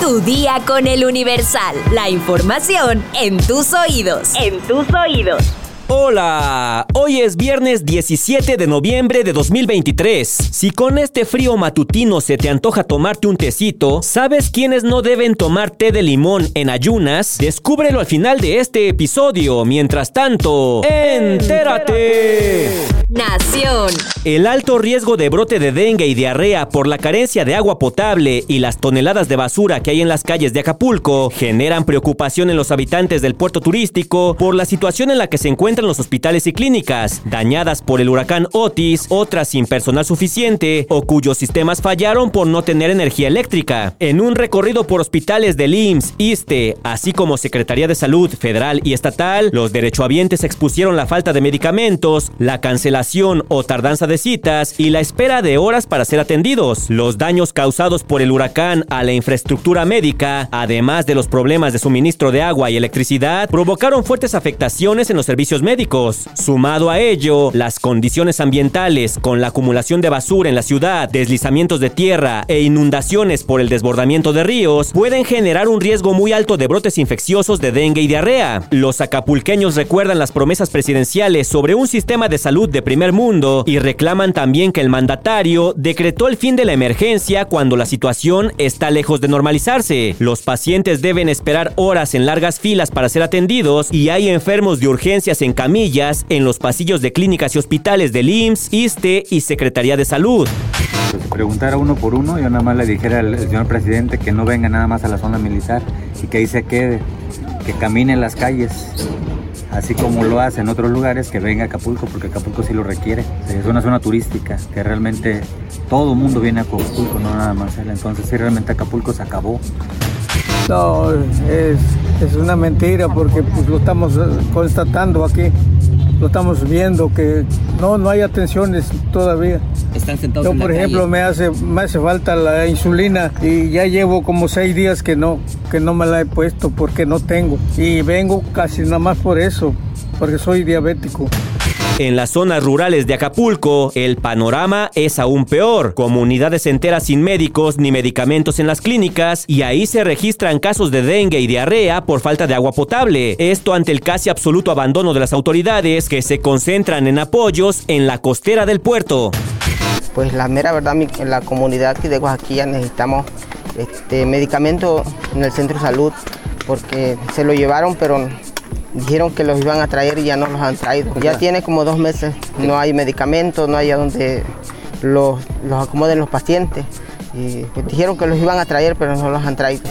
Tu día con el Universal. La información en tus oídos. En tus oídos. Hola, hoy es viernes 17 de noviembre de 2023. Si con este frío matutino se te antoja tomarte un tecito, ¿sabes quiénes no deben tomar té de limón en ayunas? Descúbrelo al final de este episodio. Mientras tanto, entérate. El alto riesgo de brote de dengue y diarrea por la carencia de agua potable y las toneladas de basura que hay en las calles de Acapulco generan preocupación en los habitantes del puerto turístico por la situación en la que se encuentran los hospitales y clínicas, dañadas por el huracán Otis, otras sin personal suficiente o cuyos sistemas fallaron por no tener energía eléctrica. En un recorrido por hospitales del IMSS, ISTE, así como Secretaría de Salud Federal y Estatal, los derechohabientes expusieron la falta de medicamentos, la cancelación o tardanza de citas y la espera de horas para ser atendidos. Los daños causados por el huracán a la infraestructura médica, además de los problemas de suministro de agua y electricidad, provocaron fuertes afectaciones en los servicios médicos. Sumado a ello, las condiciones ambientales con la acumulación de basura en la ciudad, deslizamientos de tierra e inundaciones por el desbordamiento de ríos pueden generar un riesgo muy alto de brotes infecciosos de dengue y diarrea. Los acapulqueños recuerdan las promesas presidenciales sobre un sistema de salud de primer mundo y reclaman también que el mandatario decretó el fin de la emergencia cuando la situación está lejos de normalizarse. Los pacientes deben esperar horas en largas filas para ser atendidos y hay enfermos de urgencias en camillas en los pasillos de clínicas y hospitales del IMSS, ISTE y Secretaría de Salud. Si preguntara uno por uno, yo nada más le dijera al señor presidente que no venga nada más a la zona militar y que ahí se quede, que camine en las calles así como lo hace en otros lugares, que venga a Acapulco, porque Acapulco sí lo requiere. Es una zona turística que realmente todo el mundo viene a Acapulco, no nada más. Entonces sí, realmente Acapulco se acabó. No, es, es una mentira porque pues, lo estamos constatando aquí lo estamos viendo que no no hay atenciones todavía. Están sentados Yo, por ejemplo, me hace me hace falta la insulina y ya llevo como seis días que no que no me la he puesto porque no tengo y vengo casi nada más por eso porque soy diabético. En las zonas rurales de Acapulco, el panorama es aún peor. Comunidades enteras sin médicos ni medicamentos en las clínicas y ahí se registran casos de dengue y diarrea por falta de agua potable. Esto ante el casi absoluto abandono de las autoridades que se concentran en apoyos en la costera del puerto. Pues la mera verdad, en la comunidad de Oaxaca necesitamos este, medicamento en el centro de salud porque se lo llevaron pero Dijeron que los iban a traer y ya no los han traído. Ya tiene como dos meses, no hay medicamentos, no hay a donde los, los acomoden los pacientes. Y pues, dijeron que los iban a traer, pero no los han traído.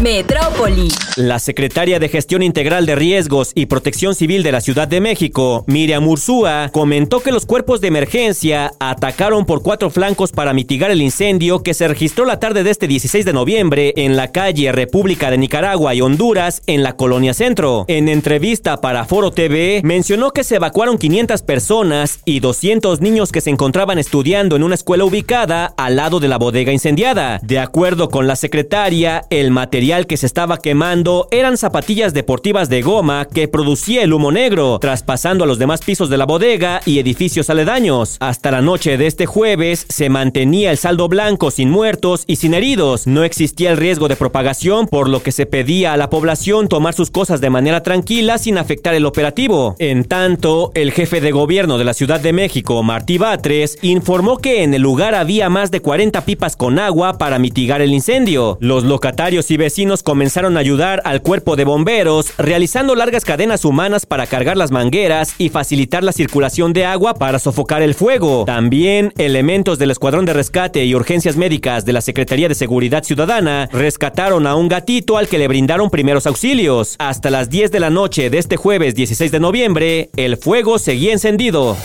Metrópoli. La secretaria de Gestión Integral de Riesgos y Protección Civil de la Ciudad de México, Miriam Ursúa, comentó que los cuerpos de emergencia atacaron por cuatro flancos para mitigar el incendio que se registró la tarde de este 16 de noviembre en la calle República de Nicaragua y Honduras en la Colonia Centro. En entrevista para Foro TV, mencionó que se evacuaron 500 personas y 200 niños que se encontraban estudiando en una escuela ubicada al lado de la bodega incendiada. De acuerdo con la secretaria, el material que se estaba quemando eran zapatillas deportivas de goma que producía el humo negro, traspasando a los demás pisos de la bodega y edificios aledaños. Hasta la noche de este jueves se mantenía el saldo blanco sin muertos y sin heridos. No existía el riesgo de propagación, por lo que se pedía a la población tomar sus cosas de manera tranquila sin afectar el operativo. En tanto, el jefe de gobierno de la Ciudad de México, Martí Batres, informó que en el lugar había más de 40 pipas con agua para mitigar el incendio. Los locatarios y vecinos vecinos comenzaron a ayudar al cuerpo de bomberos, realizando largas cadenas humanas para cargar las mangueras y facilitar la circulación de agua para sofocar el fuego. También elementos del Escuadrón de Rescate y Urgencias Médicas de la Secretaría de Seguridad Ciudadana rescataron a un gatito al que le brindaron primeros auxilios. Hasta las 10 de la noche de este jueves 16 de noviembre, el fuego seguía encendido.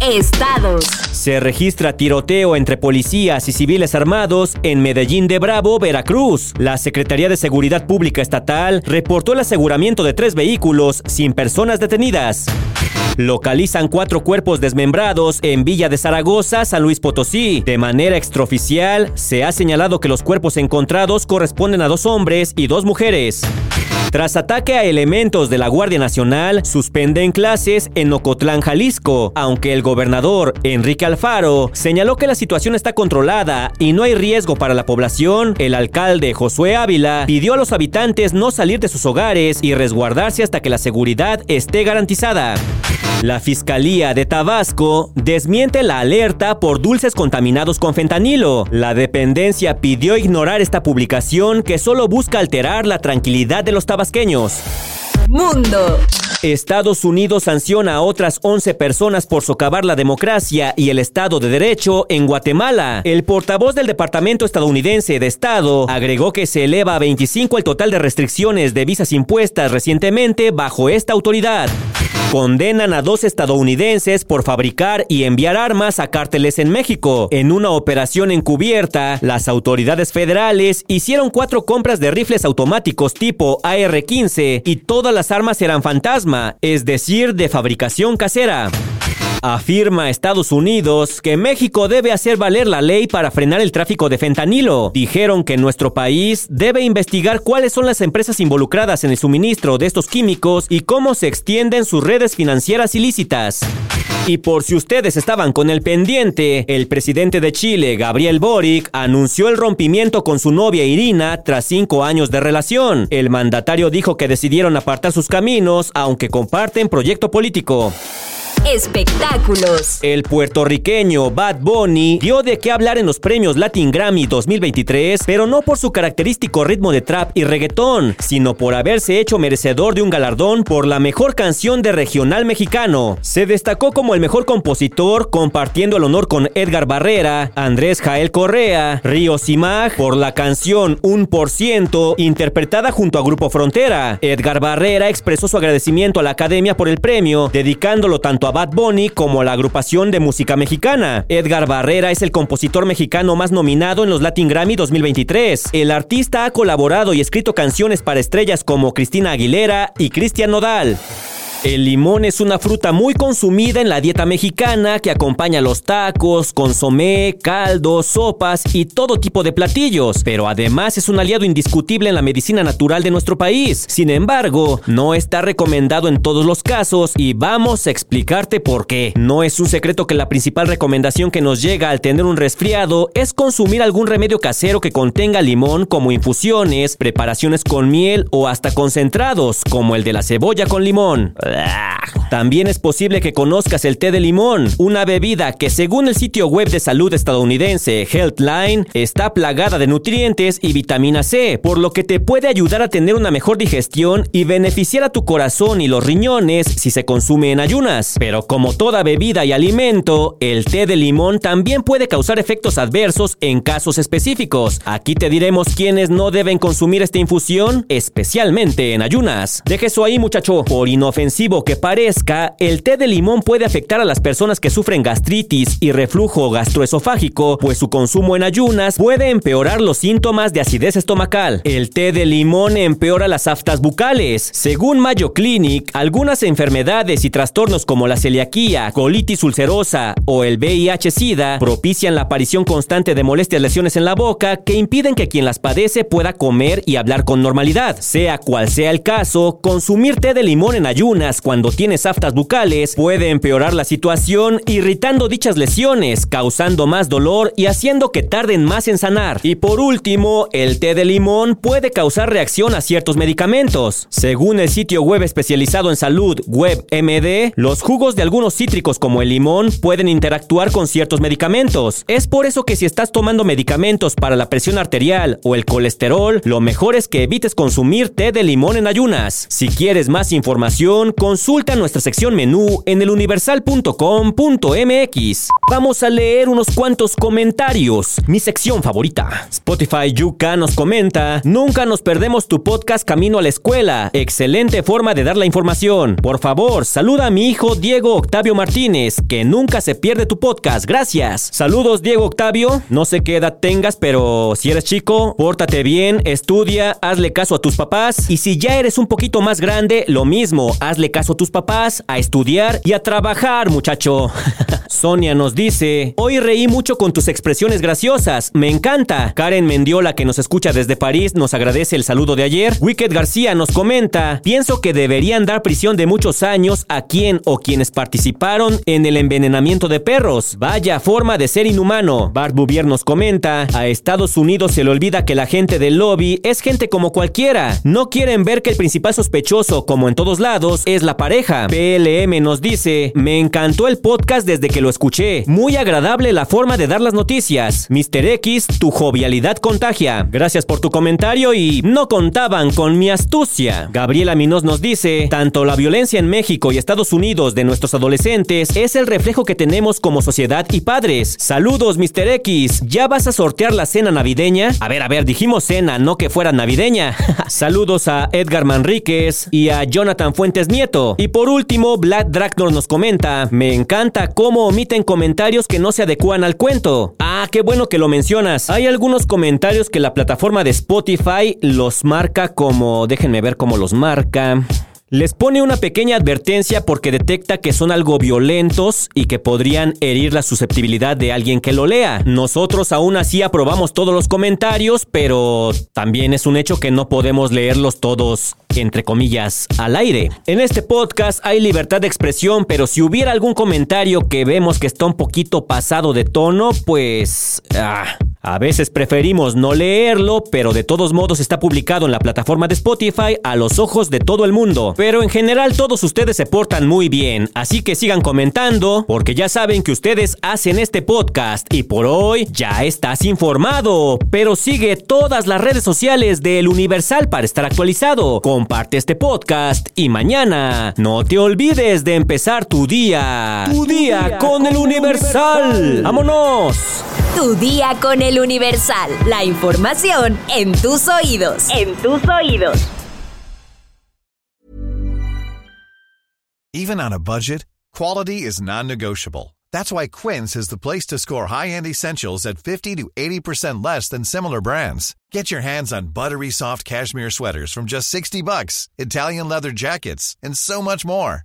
Estados. Se registra tiroteo entre policías y civiles armados en Medellín de Bravo, Veracruz. La Secretaría de Seguridad Pública Estatal reportó el aseguramiento de tres vehículos sin personas detenidas. Localizan cuatro cuerpos desmembrados en Villa de Zaragoza, San Luis Potosí. De manera extraoficial, se ha señalado que los cuerpos encontrados corresponden a dos hombres y dos mujeres. Tras ataque a elementos de la Guardia Nacional, suspenden clases en Ocotlán, Jalisco, aunque el gobernador Enrique Alfaro señaló que la situación está controlada y no hay riesgo para la población, el alcalde Josué Ávila pidió a los habitantes no salir de sus hogares y resguardarse hasta que la seguridad esté garantizada. La Fiscalía de Tabasco desmiente la alerta por dulces contaminados con fentanilo. La dependencia pidió ignorar esta publicación que solo busca alterar la tranquilidad de los tabasqueños. Mundo. Estados Unidos sanciona a otras 11 personas por socavar la democracia y el Estado de Derecho en Guatemala. El portavoz del Departamento estadounidense de Estado agregó que se eleva a 25 el total de restricciones de visas impuestas recientemente bajo esta autoridad. Condenan a dos estadounidenses por fabricar y enviar armas a cárteles en México. En una operación encubierta, las autoridades federales hicieron cuatro compras de rifles automáticos tipo AR-15 y todas las armas eran fantasma, es decir, de fabricación casera. Afirma Estados Unidos que México debe hacer valer la ley para frenar el tráfico de fentanilo. Dijeron que nuestro país debe investigar cuáles son las empresas involucradas en el suministro de estos químicos y cómo se extienden sus redes financieras ilícitas. Y por si ustedes estaban con el pendiente, el presidente de Chile, Gabriel Boric, anunció el rompimiento con su novia Irina tras cinco años de relación. El mandatario dijo que decidieron apartar sus caminos, aunque comparten proyecto político. Espectáculos. El puertorriqueño Bad Bunny dio de qué hablar en los premios Latin Grammy 2023, pero no por su característico ritmo de trap y reggaetón, sino por haberse hecho merecedor de un galardón por la mejor canción de regional mexicano. Se destacó como el mejor compositor, compartiendo el honor con Edgar Barrera, Andrés Jael Correa, Río Simag por la canción Un por ciento, interpretada junto a Grupo Frontera. Edgar Barrera expresó su agradecimiento a la academia por el premio, dedicándolo tanto a Bad Bunny como a la agrupación de música mexicana. Edgar Barrera es el compositor mexicano más nominado en los Latin Grammy 2023. El artista ha colaborado y escrito canciones para estrellas como Cristina Aguilera y Cristian Nodal. El limón es una fruta muy consumida en la dieta mexicana que acompaña los tacos, consomé, caldos, sopas y todo tipo de platillos, pero además es un aliado indiscutible en la medicina natural de nuestro país. Sin embargo, no está recomendado en todos los casos y vamos a explicarte por qué. No es un secreto que la principal recomendación que nos llega al tener un resfriado es consumir algún remedio casero que contenga limón como infusiones, preparaciones con miel o hasta concentrados como el de la cebolla con limón. También es posible que conozcas el té de limón, una bebida que según el sitio web de salud estadounidense Healthline está plagada de nutrientes y vitamina C, por lo que te puede ayudar a tener una mejor digestión y beneficiar a tu corazón y los riñones si se consume en ayunas. Pero como toda bebida y alimento, el té de limón también puede causar efectos adversos en casos específicos. Aquí te diremos quiénes no deben consumir esta infusión, especialmente en ayunas. Deje eso ahí muchacho, por inofensivo que parezca, el té de limón puede afectar a las personas que sufren gastritis y reflujo gastroesofágico, pues su consumo en ayunas puede empeorar los síntomas de acidez estomacal. El té de limón empeora las aftas bucales. Según Mayo Clinic, algunas enfermedades y trastornos como la celiaquía, colitis ulcerosa o el VIH-Sida propician la aparición constante de molestias lesiones en la boca que impiden que quien las padece pueda comer y hablar con normalidad. Sea cual sea el caso, consumir té de limón en ayunas cuando tienes aftas bucales puede empeorar la situación irritando dichas lesiones, causando más dolor y haciendo que tarden más en sanar. Y por último, el té de limón puede causar reacción a ciertos medicamentos. Según el sitio web especializado en salud WebMD, los jugos de algunos cítricos como el limón pueden interactuar con ciertos medicamentos. Es por eso que si estás tomando medicamentos para la presión arterial o el colesterol, lo mejor es que evites consumir té de limón en ayunas. Si quieres más información, consulta nuestra sección menú en eluniversal.com.mx. Vamos a leer unos cuantos comentarios. Mi sección favorita. Spotify Yuka nos comenta, nunca nos perdemos tu podcast Camino a la Escuela. Excelente forma de dar la información. Por favor, saluda a mi hijo Diego Octavio Martínez, que nunca se pierde tu podcast. Gracias. Saludos Diego Octavio. No sé qué edad tengas, pero si eres chico, pórtate bien, estudia, hazle caso a tus papás. Y si ya eres un poquito más grande, lo mismo, hazle caso a tus papás, a estudiar y a trabajar, muchacho. Sonia nos dice, hoy reí mucho con tus expresiones graciosas, me encanta. Karen Mendiola, que nos escucha desde París, nos agradece el saludo de ayer. Wicked García nos comenta, pienso que deberían dar prisión de muchos años a quien o quienes participaron en el envenenamiento de perros. Vaya forma de ser inhumano. Bart Bouvier nos comenta, a Estados Unidos se le olvida que la gente del lobby es gente como cualquiera. No quieren ver que el principal sospechoso, como en todos lados, es la pareja. PLM nos dice, me encantó el podcast desde que lo escuché. Muy agradable la forma de dar las noticias. Mr. X, tu jovialidad contagia. Gracias por tu comentario y no contaban con mi astucia. Gabriela Minos nos dice, tanto la violencia en México y Estados Unidos de nuestros adolescentes es el reflejo que tenemos como sociedad y padres. Saludos, Mr. X. ¿Ya vas a sortear la cena navideña? A ver, a ver, dijimos cena, no que fuera navideña. Saludos a Edgar Manríquez y a Jonathan Fuentes Nieto. Y por último, Black Draknor nos comenta, me encanta cómo omiten comentarios que no se adecuan al cuento. Ah, qué bueno que lo mencionas. Hay algunos comentarios que la plataforma de Spotify los marca como, déjenme ver cómo los marca. Les pone una pequeña advertencia porque detecta que son algo violentos y que podrían herir la susceptibilidad de alguien que lo lea. Nosotros aún así aprobamos todos los comentarios, pero también es un hecho que no podemos leerlos todos entre comillas, al aire. En este podcast hay libertad de expresión, pero si hubiera algún comentario que vemos que está un poquito pasado de tono, pues... Ah, a veces preferimos no leerlo, pero de todos modos está publicado en la plataforma de Spotify a los ojos de todo el mundo. Pero en general todos ustedes se portan muy bien, así que sigan comentando, porque ya saben que ustedes hacen este podcast y por hoy ya estás informado. Pero sigue todas las redes sociales del Universal para estar actualizado. Comparte este podcast y mañana no te olvides de empezar tu día. Tu, día, con, el Universal. ¡Vámonos! Tu día con el Universal. La información en tus oídos. En tus oídos. Even on a budget, quality is non-negotiable. That's why Quince is the place to score high-end essentials at 50 to 80% less than similar brands. Get your hands on buttery soft cashmere sweaters from just 60 bucks, Italian leather jackets, and so much more.